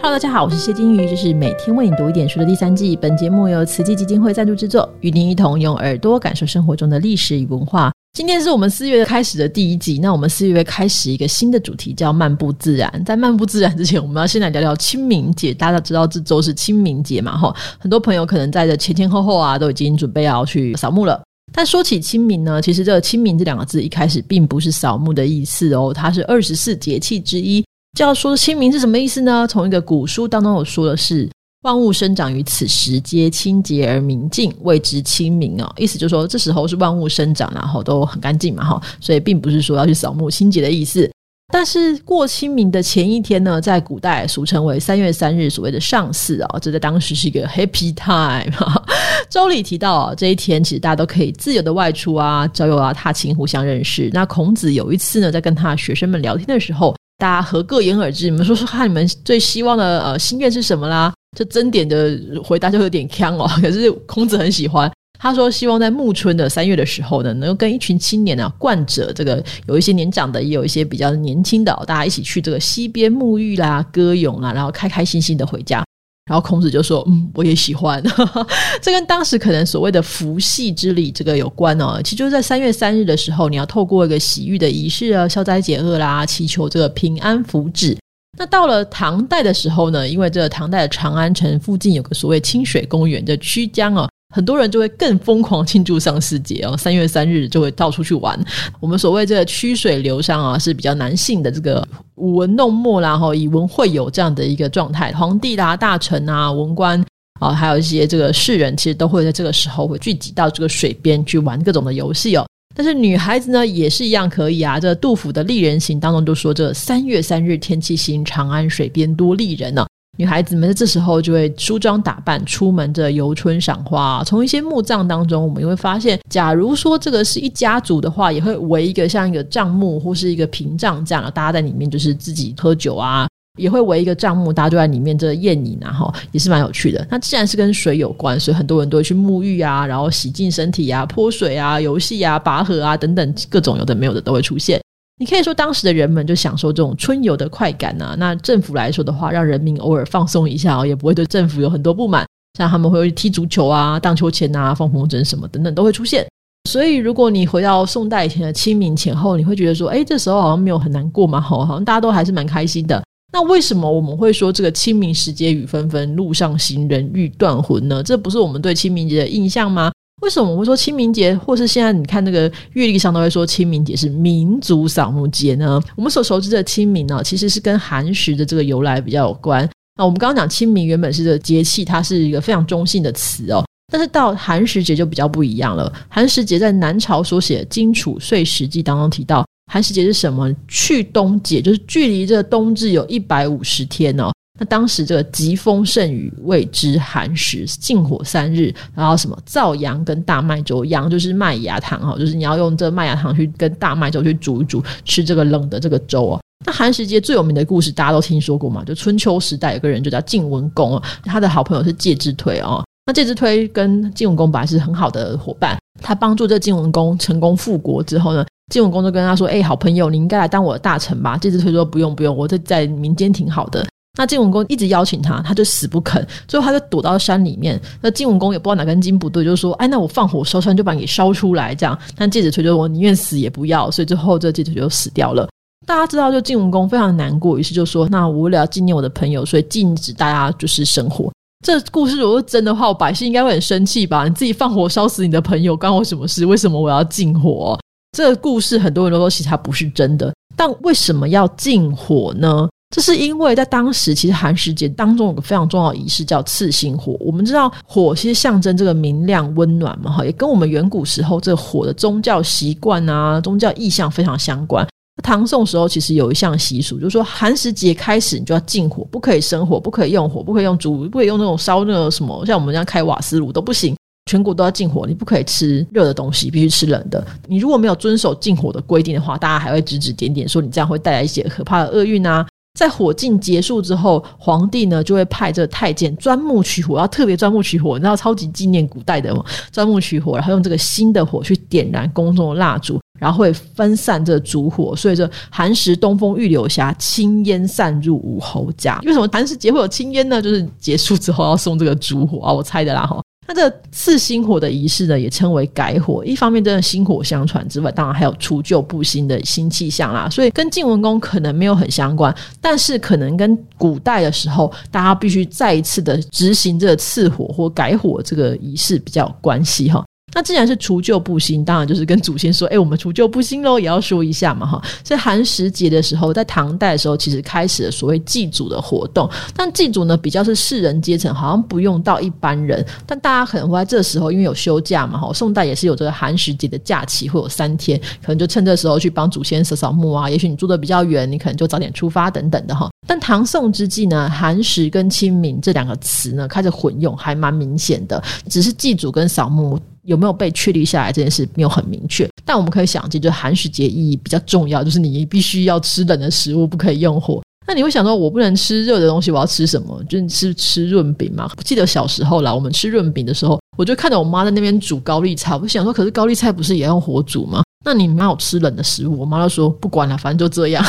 Hello，大家好，我是谢金鱼，这是每天为你读一点书的第三季。本节目由慈济基金会赞助制作，与您一同用耳朵感受生活中的历史与文化。今天是我们四月开始的第一集，那我们四月开始一个新的主题，叫漫步自然。在漫步自然之前，我们要先来聊聊清明节。大家知道这周是清明节嘛？哈，很多朋友可能在这前前后后啊，都已经准备要去扫墓了。但说起清明呢，其实这个清明这两个字一开始并不是扫墓的意思哦，它是二十四节气之一。就要说清明是什么意思呢？从一个古书当中有说的是，万物生长于此时，皆清洁而明净，谓之清明哦。意思就是说，这时候是万物生长，然后都很干净嘛，哈，所以并不是说要去扫墓清洁的意思。但是过清明的前一天呢，在古代俗称为三月三日，所谓的上巳啊，这在当时是一个 happy time。周礼提到啊，这一天其实大家都可以自由的外出啊，交友啊，踏青，互相认识。那孔子有一次呢，在跟他学生们聊天的时候。大家合各言而至，你们说说看，你们最希望的呃心愿是什么啦？这真点的回答就有点呛哦。可是孔子很喜欢，他说希望在暮春的三月的时候呢，能够跟一群青年啊，冠者这个有一些年长的，也有一些比较年轻的，大家一起去这个溪边沐浴啦、歌咏啦，然后开开心心的回家。然后孔子就说：“嗯，我也喜欢。这跟当时可能所谓的伏羲之礼这个有关哦。其实就是在三月三日的时候，你要透过一个洗浴的仪式啊，消灾解厄啦，祈求这个平安福祉。那到了唐代的时候呢，因为这个唐代的长安城附近有个所谓清水公园的曲江哦。”很多人就会更疯狂庆祝上巳节哦，三月三日就会到处去玩。我们所谓这个曲水流觞啊，是比较男性的这个舞文弄墨啦，哈，以文会友这样的一个状态。皇帝啦、大臣啊、文官啊，还有一些这个士人，其实都会在这个时候会聚集到这个水边去玩各种的游戏哦。但是女孩子呢，也是一样可以啊。这杜甫的《丽人行》当中就说，这三月三日天气晴，长安水边多丽人呢。女孩子们在这时候就会梳妆打扮，出门这游春赏花。从一些墓葬当中，我们也会发现，假如说这个是一家族的话，也会围一个像一个帐幕或是一个屏障这样，大家在里面就是自己喝酒啊，也会围一个帐幕，大家就在里面这宴饮啊，哈，也是蛮有趣的。那既然是跟水有关，所以很多人都会去沐浴啊，然后洗净身体啊，泼水啊，游戏啊，拔河啊等等各种有的没有的都会出现。你可以说，当时的人们就享受这种春游的快感呢。那政府来说的话，让人民偶尔放松一下哦，也不会对政府有很多不满。像他们会踢足球啊、荡秋千啊、放风筝什么等等都会出现。所以，如果你回到宋代以前的清明前后，你会觉得说，哎，这时候好像没有很难过嘛，好，好像大家都还是蛮开心的。那为什么我们会说这个清明时节雨纷纷，路上行人欲断魂呢？这不是我们对清明节的印象吗？为什么我们说清明节，或是现在你看那个月历上都会说清明节是民族扫墓节呢？我们所熟知的清明呢，其实是跟寒食的这个由来比较有关。那我们刚刚讲清明原本是个节气，它是一个非常中性的词哦。但是到寒食节就比较不一样了。寒食节在南朝所写《荆楚岁时记》当中提到，寒食节是什么？去冬节，就是距离这个冬至有一百五十天哦。那当时这个疾风甚雨，谓之寒食，禁火三日，然后什么造羊跟大麦粥，羊就是麦芽糖哈，就是你要用这麦芽糖去跟大麦粥去煮一煮，吃这个冷的这个粥哦。那寒食节最有名的故事，大家都听说过嘛？就春秋时代有个人就叫晋文公，他的好朋友是介之推哦。那介之推跟晋文公本来是很好的伙伴，他帮助这晋文公成功复国之后呢，晋文公就跟他说：“哎，好朋友，你应该来当我的大臣吧？”介之推说：“不用不用，我这在民间挺好的。”那晋文公一直邀请他，他就死不肯，最后他就躲到山里面。那晋文公也不知道哪根筋不对，就说：“哎，那我放火烧山，就把你烧出来。”这样，但介子推就我宁愿死也不要，所以最后这介子就死掉了。大家知道，就晋文公非常难过，于是就说：“那我为了纪念我的朋友，所以禁止大家就是生火。”这故事如果是真的话，百姓应该会很生气吧？你自己放火烧死你的朋友，关我什么事？为什么我要禁火？这个故事很多人都说其实它不是真的，但为什么要禁火呢？这是因为在当时，其实寒食节当中有个非常重要仪式叫刺星火。我们知道火其实象征这个明亮温暖嘛，哈，也跟我们远古时候这个火的宗教习惯啊、宗教意象非常相关。唐宋时候其实有一项习俗，就是说寒食节开始你就要禁火，不可以生火，不可以用火，不可以用煮，不可以用那种烧那个什么，像我们这样开瓦斯炉都不行，全国都要禁火，你不可以吃热的东西，必须吃冷的。你如果没有遵守禁火的规定的话，大家还会指指点点说你这样会带来一些可怕的厄运啊。在火禁结束之后，皇帝呢就会派这太监钻木取火，要特别钻木取火，你知道超级纪念古代的钻木取火，然后用这个新的火去点燃宫中的蜡烛，然后会分散这烛火，所以这寒食东风御柳霞，青烟散入武侯家。为什么寒食节会有青烟呢？就是结束之后要送这个烛火啊，我猜的啦哈。那这赐新火的仪式呢，也称为改火。一方面，真的薪火相传之外，当然还有除旧布新的新气象啦。所以跟晋文公可能没有很相关，但是可能跟古代的时候，大家必须再一次的执行这个赐火或改火这个仪式比较有关系哈。那既然是除旧布新，当然就是跟祖先说：“哎，我们除旧布新喽，也要说一下嘛，哈。”所以寒食节的时候，在唐代的时候，其实开始了所谓祭祖的活动。但祭祖呢，比较是士人阶层，好像不用到一般人。但大家可能会在这时候，因为有休假嘛，哈。宋代也是有这个寒食节的假期，会有三天，可能就趁这时候去帮祖先扫扫墓啊。也许你住的比较远，你可能就早点出发等等的哈。但唐宋之际呢，寒食跟清明这两个词呢，开始混用，还蛮明显的。只是祭祖跟扫墓。有没有被确立下来这件事没有很明确，但我们可以想见，就寒食节意义比较重要，就是你必须要吃冷的食物，不可以用火。那你会想说，我不能吃热的东西，我要吃什么？就是吃吃润饼嘛。记得小时候啦，我们吃润饼的时候，我就看着我妈在那边煮高丽菜，我就想说，可是高丽菜不是也用火煮吗？那你妈有吃冷的食物？我妈就说不管了，反正就这样。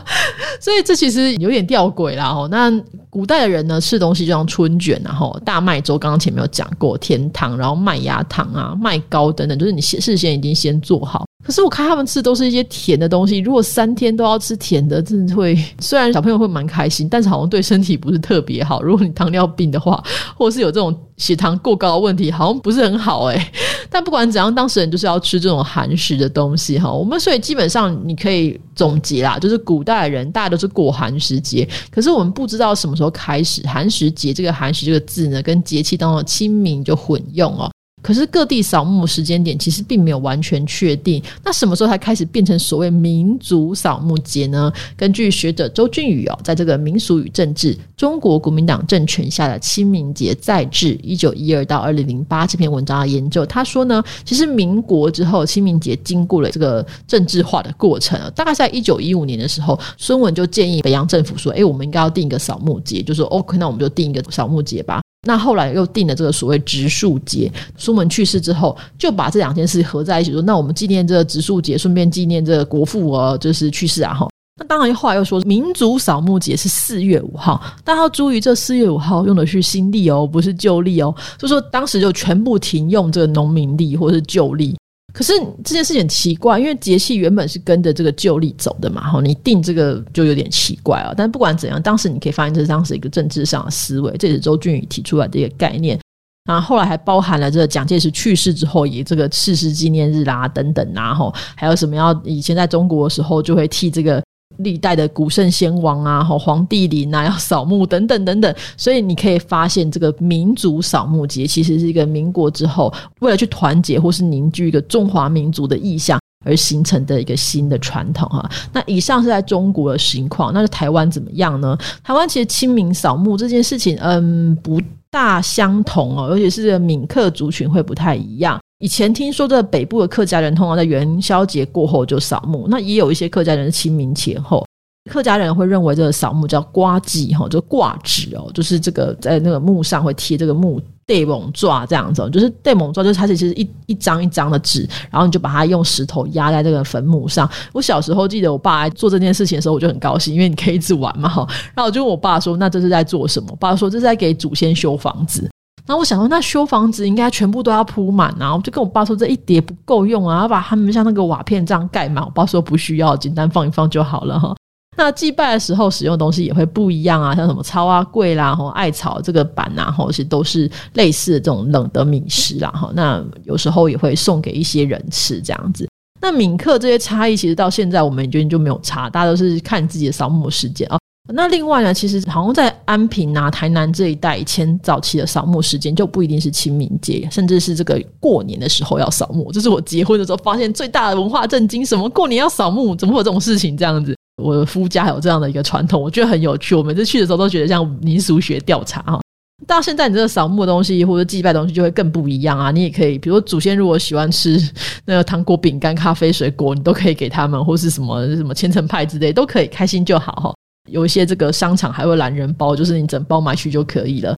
所以这其实有点吊诡啦。哦，那古代的人呢，吃东西就像春卷，然后大麦粥，刚刚前面有讲过，甜汤，然后麦芽糖啊、麦糕等等，就是你先事先已经先做好。可是我看他们吃都是一些甜的东西，如果三天都要吃甜的，真的会 虽然小朋友会蛮开心，但是好像对身体不是特别好。如果你糖尿病的话，或者是有这种血糖过高的问题，好像不是很好哎。但不管怎样，当事人就是要吃这种寒食的东西哈。我们所以基本上你可以总结啦，就是古代人大家都是过寒食节，可是我们不知道什么时候开始寒食节这个寒食这个字呢，跟节气当中的清明就混用哦。可是各地扫墓时间点其实并没有完全确定，那什么时候才开始变成所谓民族扫墓节呢？根据学者周俊宇哦，在这个《民俗与政治：中国国民党政权下的清明节再制（一九一二到二零零八）》这篇文章的研究，他说呢，其实民国之后清明节经过了这个政治化的过程，大概在一九一五年的时候，孙文就建议北洋政府说：“哎，我们应该要定一个扫墓节，就说 OK，那我们就定一个扫墓节吧。”那后来又定了这个所谓植树节。苏门去世之后，就把这两件事合在一起，说那我们纪念这个植树节，顺便纪念这个国父哦，就是去世啊哈。那当然后来又说民族扫墓节是四月五号，但要注意这四月五号用的是新历哦，不是旧历哦，就说当时就全部停用这个农民历或是旧历。可是这件事情很奇怪，因为节气原本是跟着这个旧历走的嘛，哈，你定这个就有点奇怪啊。但不管怎样，当时你可以发现这是当时一个政治上的思维，这也是周俊宇提出来的一个概念。然后后来还包含了这个蒋介石去世之后，以这个逝世纪念日啦等等啊，哈，还有什么要以前在中国的时候就会替这个。历代的古圣先王啊，和皇帝陵啊，要扫墓等等等等，所以你可以发现，这个民族扫墓节其实是一个民国之后，为了去团结或是凝聚一个中华民族的意向而形成的一个新的传统哈。那以上是在中国的情况，那台湾怎么样呢？台湾其实清明扫墓这件事情，嗯，不大相同哦，而且是闽客族群会不太一样。以前听说的北部的客家人通常在元宵节过后就扫墓，那也有一些客家人是清明前后。客家人会认为这个扫墓叫挂祭哈，就挂纸哦，就是这个在那个墓上会贴这个墓地蒙抓这样子，就是地蒙抓，就是它其实一一张一张的纸，然后你就把它用石头压在这个坟墓上。我小时候记得我爸做这件事情的时候，我就很高兴，因为你可以一直玩嘛哈。然后我就问我爸说：“那这是在做什么？”爸说：“这是在给祖先修房子。”那我想说，那修房子应该全部都要铺满啊！我就跟我爸说，这一叠不够用啊，要把他们像那个瓦片这样盖满。我爸说不需要，简单放一放就好了哈。那祭拜的时候使用的东西也会不一样啊，像什么草啊、柜啦、吼艾草这个板啊，吼是都是类似的这种冷的米食啦哈。那有时候也会送给一些人吃这样子。那闽客这些差异，其实到现在我们已经就没有差，大家都是看自己的扫墓时间啊。那另外呢，其实好像在安平啊、台南这一带，以前早期的扫墓时间就不一定是清明节，甚至是这个过年的时候要扫墓。这是我结婚的时候发现最大的文化震惊：什么过年要扫墓？怎么会有这种事情？这样子，我的夫家有这样的一个传统，我觉得很有趣。我每次去的时候都觉得像民俗学调查哈。到现在，你这个扫墓的东西或者祭拜东西就会更不一样啊！你也可以，比如祖先如果喜欢吃 那个糖果、饼干、咖啡、水果，你都可以给他们，或是什么什么千层派之类，都可以，开心就好哈。有一些这个商场还会懒人包，就是你整包买去就可以了。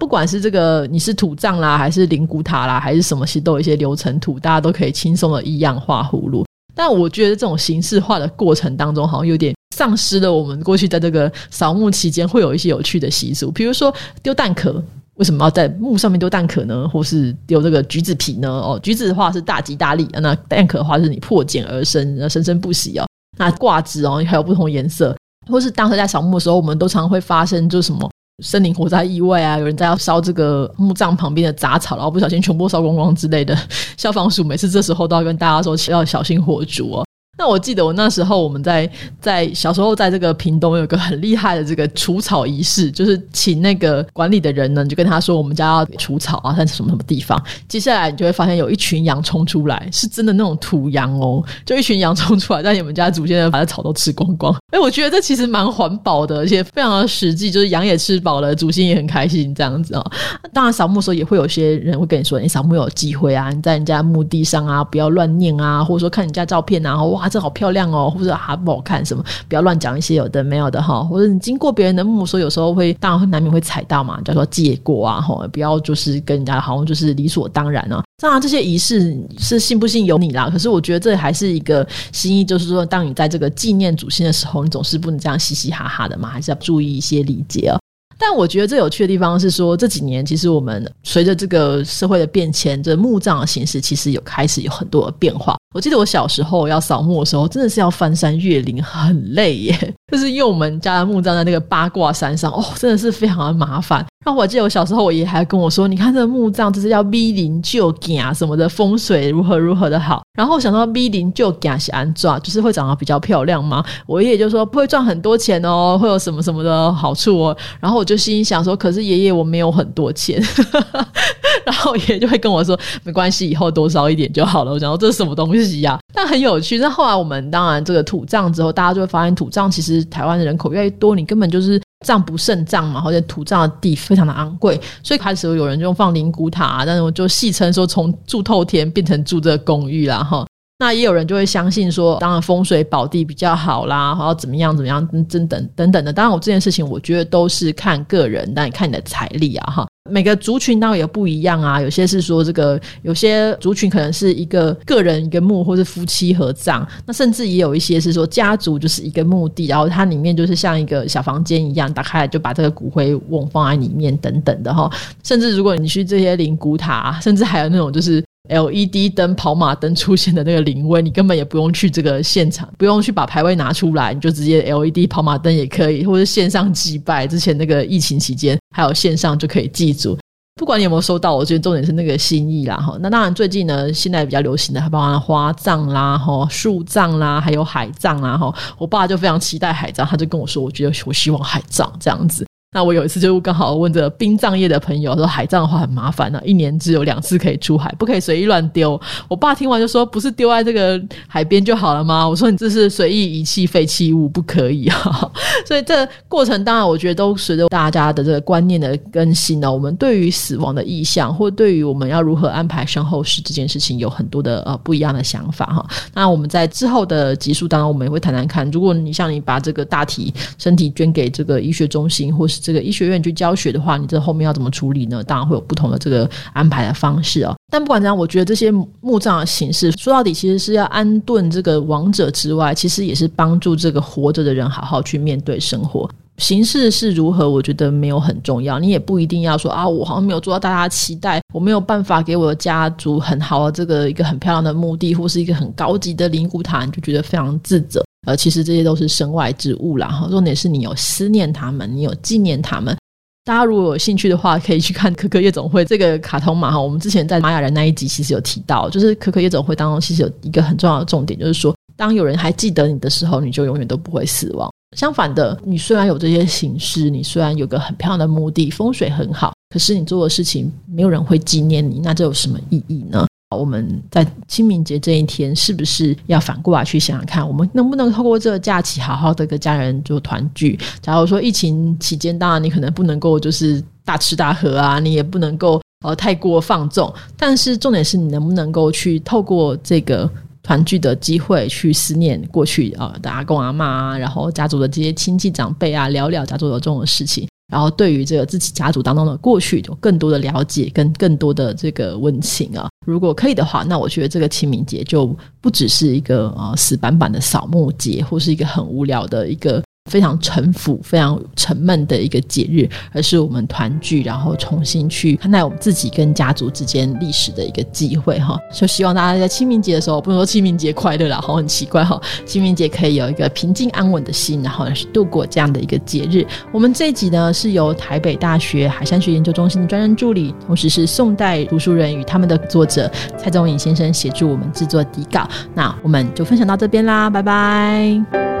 不管是这个你是土葬啦，还是灵骨塔啦，还是什么，其实都有一些流程图，大家都可以轻松的一样画葫芦。但我觉得这种形式化的过程当中，好像有点丧失了我们过去在这个扫墓期间会有一些有趣的习俗，比如说丢蛋壳，为什么要在墓上面丢蛋壳呢？或是丢这个橘子皮呢？哦，橘子的话是大吉大利，那蛋壳的话是你破茧而生，生生不息哦。那挂纸哦，还有不同颜色，或是当时在扫墓的时候，我们都常会发生就是什么。森林火灾意外啊！有人在要烧这个墓葬旁边的杂草，然后不小心全部烧光光之类的。消防署每次这时候都要跟大家说，要小心火烛哦。那我记得我那时候我们在在小时候在这个屏东有个很厉害的这个除草仪式，就是请那个管理的人呢，你就跟他说我们家要除草啊，在什么什么地方。接下来你就会发现有一群羊冲出来，是真的那种土羊哦，就一群羊冲出来，在你们家祖先把这草都吃光光。哎，我觉得这其实蛮环保的，而且非常的实际，就是羊也吃饱了，祖先也很开心这样子啊。当然扫墓的时候也会有些人会跟你说，你扫墓有机会啊，你在人家墓地上啊，不要乱念啊，或者说看你家照片啊，哇。啊这好漂亮哦，或者还不好看什么？不要乱讲一些有的没有的哈。或者你经过别人的墓，说有时候会当然难免会踩到嘛，叫做借过啊哈。不要就是跟人家好像就是理所当然啊。当然这些仪式是信不信由你啦。可是我觉得这还是一个心意，就是说当你在这个纪念祖先的时候，你总是不能这样嘻嘻哈哈的嘛，还是要注意一些礼节哦。但我觉得最有趣的地方是说，这几年其实我们随着这个社会的变迁，这墓葬的形式其实有开始有很多的变化。我记得我小时候要扫墓的时候，真的是要翻山越岭，很累耶。就是因为我们家的墓葬在那个八卦山上，哦，真的是非常的麻烦。那我记得我小时候，我爷爷还跟我说：“你看这个墓葬，就是要 V 零就啊什么的，风水如何如何的好。”然后我想到 V 零就甲是安装，就是会长得比较漂亮吗？我爷爷就说不会赚很多钱哦，会有什么什么的好处哦。然后我就心想说：“可是爷爷我没有很多钱。”然后爷爷就会跟我说：“没关系，以后多烧一点就好了。”我想说这是什么东西呀？但很有趣。那后来我们当然这个土葬之后，大家就会发现土葬其实台湾的人口越来越多，你根本就是葬不胜葬嘛，或者土葬的地非常的昂贵，所以开始有人就放灵骨塔，但是我就戏称说从住透天变成住这个公寓了哈。那也有人就会相信说，当然风水宝地比较好啦，然后怎么样怎么样等等等等的。当然我这件事情我觉得都是看个人，但看你的财力啊哈。每个族群当然也不一样啊，有些是说这个，有些族群可能是一个个人一个墓，或是夫妻合葬，那甚至也有一些是说家族就是一个墓地，然后它里面就是像一个小房间一样，打开来就把这个骨灰瓮放在里面等等的哈。甚至如果你去这些灵骨塔，甚至还有那种就是 LED 灯、跑马灯出现的那个灵位，你根本也不用去这个现场，不用去把牌位拿出来，你就直接 LED 跑马灯也可以，或者线上祭拜。之前那个疫情期间。还有线上就可以记住，不管你有没有收到，我觉得重点是那个心意啦哈。那当然最近呢，现在比较流行的还包含花葬啦、哈树葬啦，还有海葬啦哈。我爸就非常期待海葬，他就跟我说，我觉得我希望海葬这样子。那我有一次就刚好问着殡葬业的朋友说，海葬的话很麻烦呢，一年只有两次可以出海，不可以随意乱丢。我爸听完就说，不是丢在这个海边就好了吗？我说你这是随意遗弃废弃物，不可以啊。所以这过程当然我觉得都随着大家的这个观念的更新呢，我们对于死亡的意向，或对于我们要如何安排身后事这件事情，有很多的呃不一样的想法哈。那我们在之后的集数当中，我们也会谈谈看，如果你像你把这个大体身体捐给这个医学中心，或是这个医学院去教学的话，你这后面要怎么处理呢？当然会有不同的这个安排的方式哦。但不管怎样，我觉得这些墓葬的形式说到底其实是要安顿这个亡者之外，其实也是帮助这个活着的人好好去面对生活。形式是如何，我觉得没有很重要。你也不一定要说啊，我好像没有做到大家期待，我没有办法给我的家族很好的这个一个很漂亮的墓地，或是一个很高级的灵骨塔，你就觉得非常自责。呃，其实这些都是身外之物啦。哈，重点是你有思念他们，你有纪念他们。大家如果有兴趣的话，可以去看《可可夜总会》这个卡通嘛。哈，我们之前在玛雅人那一集其实有提到，就是《可可夜总会》当中其实有一个很重要的重点，就是说，当有人还记得你的时候，你就永远都不会死亡。相反的，你虽然有这些形式，你虽然有个很漂亮的墓地，风水很好，可是你做的事情没有人会纪念你，那这有什么意义呢？我们在清明节这一天，是不是要反过来去想想看，我们能不能透过这个假期，好好的跟家人做团聚？假如说疫情期间，当然你可能不能够就是大吃大喝啊，你也不能够呃太过放纵，但是重点是你能不能够去透过这个团聚的机会，去思念过去啊的阿公阿妈，然后家族的这些亲戚长辈啊，聊聊家族的这种事情。然后对于这个自己家族当中的过去有更多的了解，跟更多的这个温情啊，如果可以的话，那我觉得这个清明节就不只是一个呃死板板的扫墓节，或是一个很无聊的一个。非常沉浮、非常沉闷的一个节日，而是我们团聚，然后重新去看待我们自己跟家族之间历史的一个机会哈。就希望大家在清明节的时候，不能说清明节快乐啦，好很奇怪哈。清明节可以有一个平静安稳的心，然后去度过这样的一个节日。我们这一集呢，是由台北大学海山学研究中心的专任助理，同时是宋代读书人与他们的作者蔡宗颖先生协助我们制作底稿。那我们就分享到这边啦，拜拜。